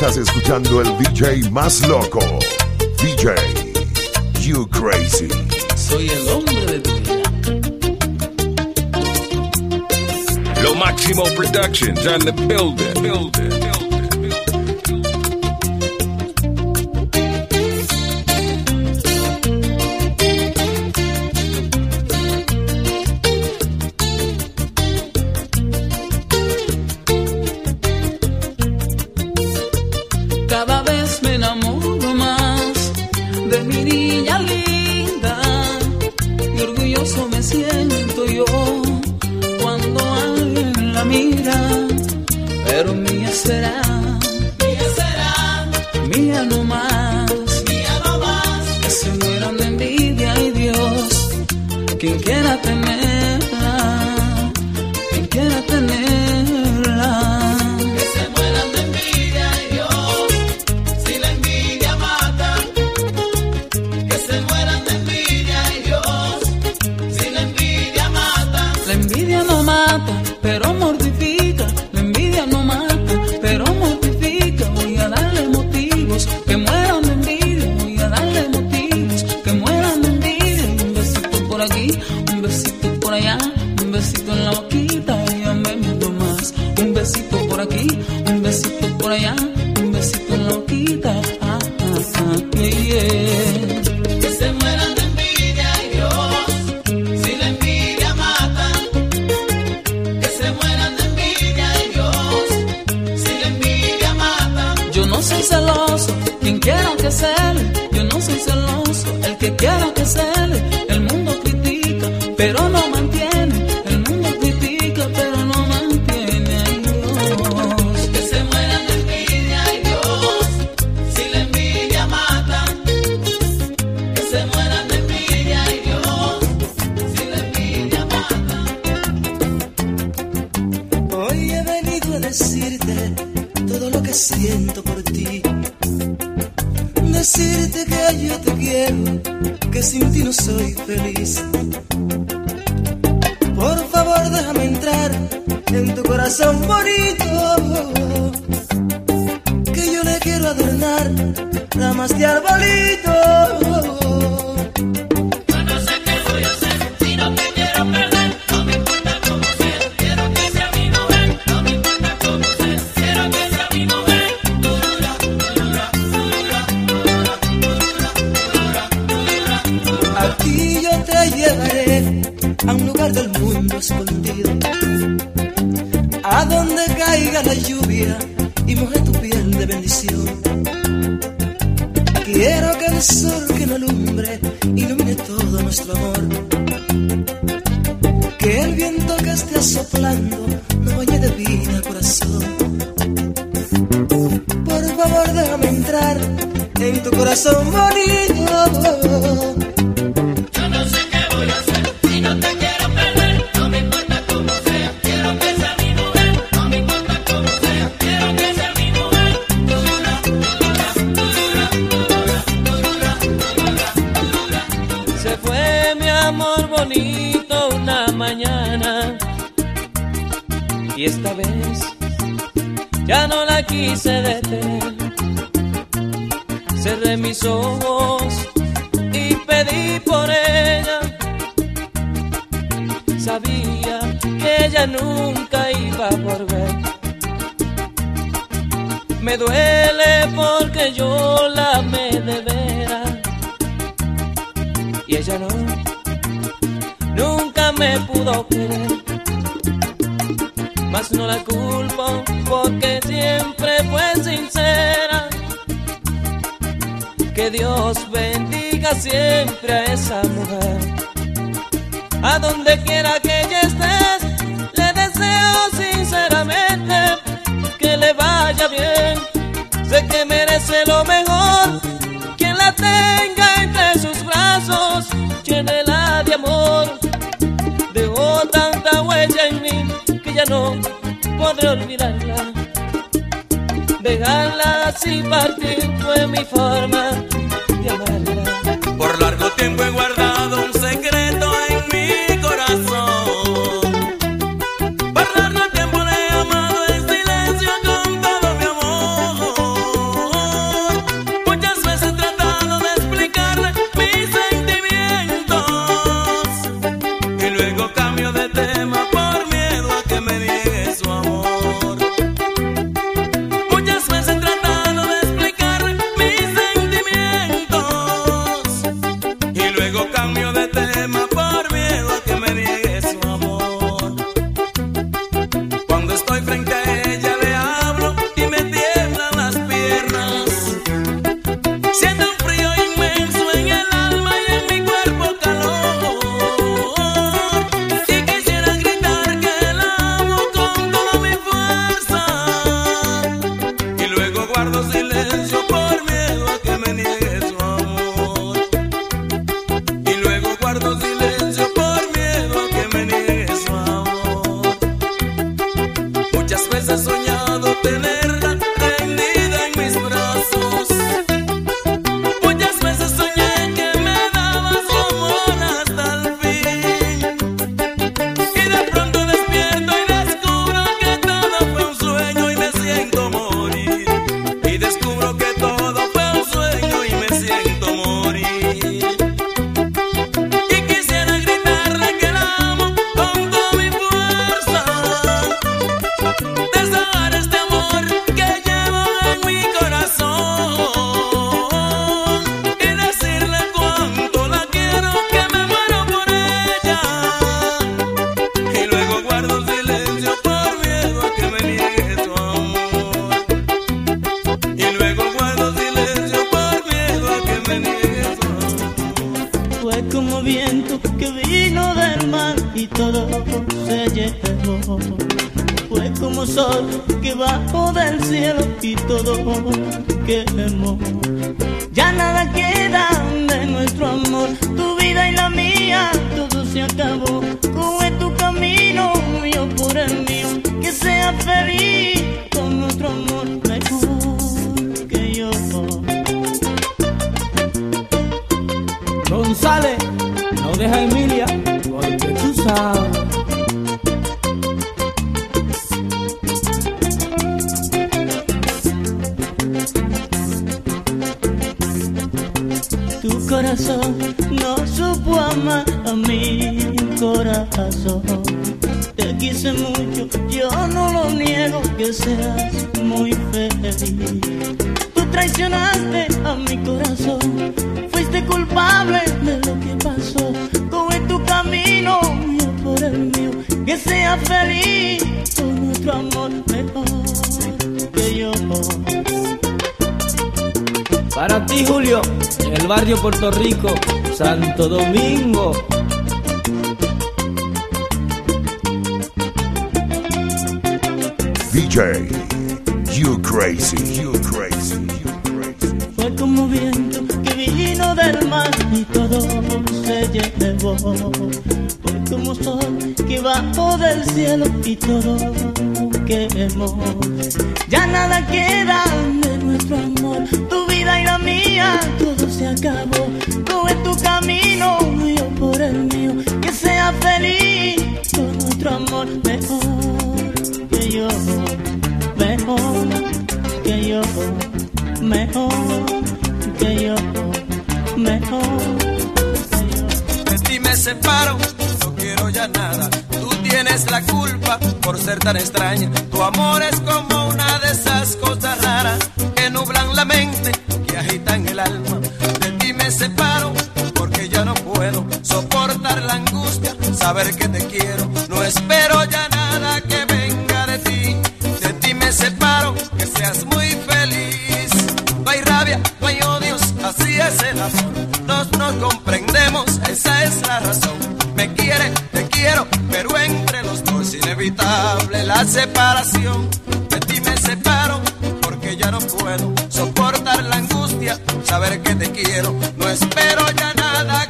Estás escuchando el DJ más loco. DJ You Crazy. Soy el hombre de tu vida. Lo Máximo Productions on the building. building. Orgulloso me siento yo cuando alguien la mira, pero mía será, mía será, mía no más, mía no más, que se mueran de envidia y Dios, quien quiera tenerla, quien quiera que sin ti no soy feliz. Por favor, déjame entrar en tu corazón bonito. Que yo le quiero adornar ramas de arbolito. Del mundo escondido, a donde caiga la lluvia y moje tu piel de bendición. Quiero que el sol que me alumbre ilumine todo nuestro amor. Que el viento que esté soplando no bañe de vida corazón. Por favor déjame entrar en tu corazón bonito. Amor bonito una mañana y esta vez ya no la quise detener. Cerré mis ojos y pedí por ella. Sabía que ella nunca iba a volver. Me duele porque yo la amé de veras y ella no, me pudo querer. Mas no la culpo porque siempre fue sincera. Que Dios bendiga siempre a esa mujer. A donde quiera que ella estés, le deseo sinceramente que le vaya bien. Sé que merece lo mejor, quien la tenga entre sus brazos, llénela ya no podré olvidarla. Dejarla así partir fue mi forma de amarla. Por largo tiempo he guardado como sol que bajó del cielo y todo quemó. Ya nada queda de nuestro amor, tu vida y la mía, todo se acabó. Coge tu camino, mío por el mío, que sea feliz con nuestro amor mejor que yo. González, no deja a Emilia, porque tú sabes. Corazón. Te quise mucho, yo no lo niego que seas muy feliz. Tú traicionaste a mi corazón, fuiste culpable de lo que pasó. Coge tu camino, yo por el mío, que sea feliz con nuestro amor mejor que yo. Para ti, Julio, en el barrio Puerto Rico, Santo Domingo. DJ, you crazy, you crazy. Fue como viento que vino del mar y todo se llevó. Fue como sol que bajó del cielo y todo quemó. Ya nada queda de nuestro amor, tu vida y la mía, todo se acabó. Coge tu camino, yo por el mío, que sea feliz con nuestro amor mejor mejor que yo mejor que yo, mejor. De ti me separo, no quiero ya nada. Tú tienes la culpa por ser tan extraña. Tu amor es como una de esas cosas raras que nublan la mente, que agitan el alma. De ti me separo porque ya no puedo soportar la angustia, saber que te quiero. No espero ya nada No espero ya nada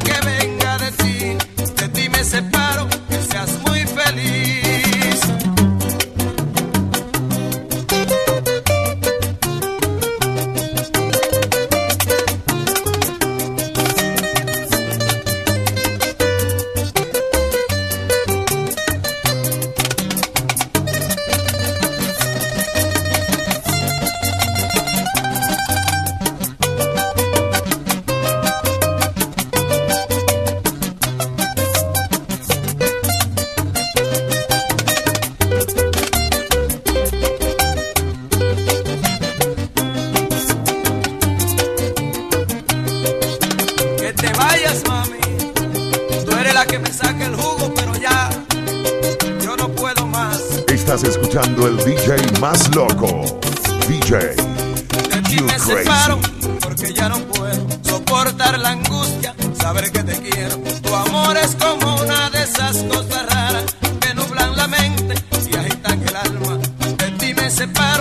Que me saca el jugo, pero ya yo no puedo más. Estás escuchando el DJ más loco. DJ, De ti you me separo crazy. porque ya no puedo soportar la angustia, saber que te quiero. Tu amor es como una de esas cosas raras que nublan la mente y agitan el alma. De ti me separo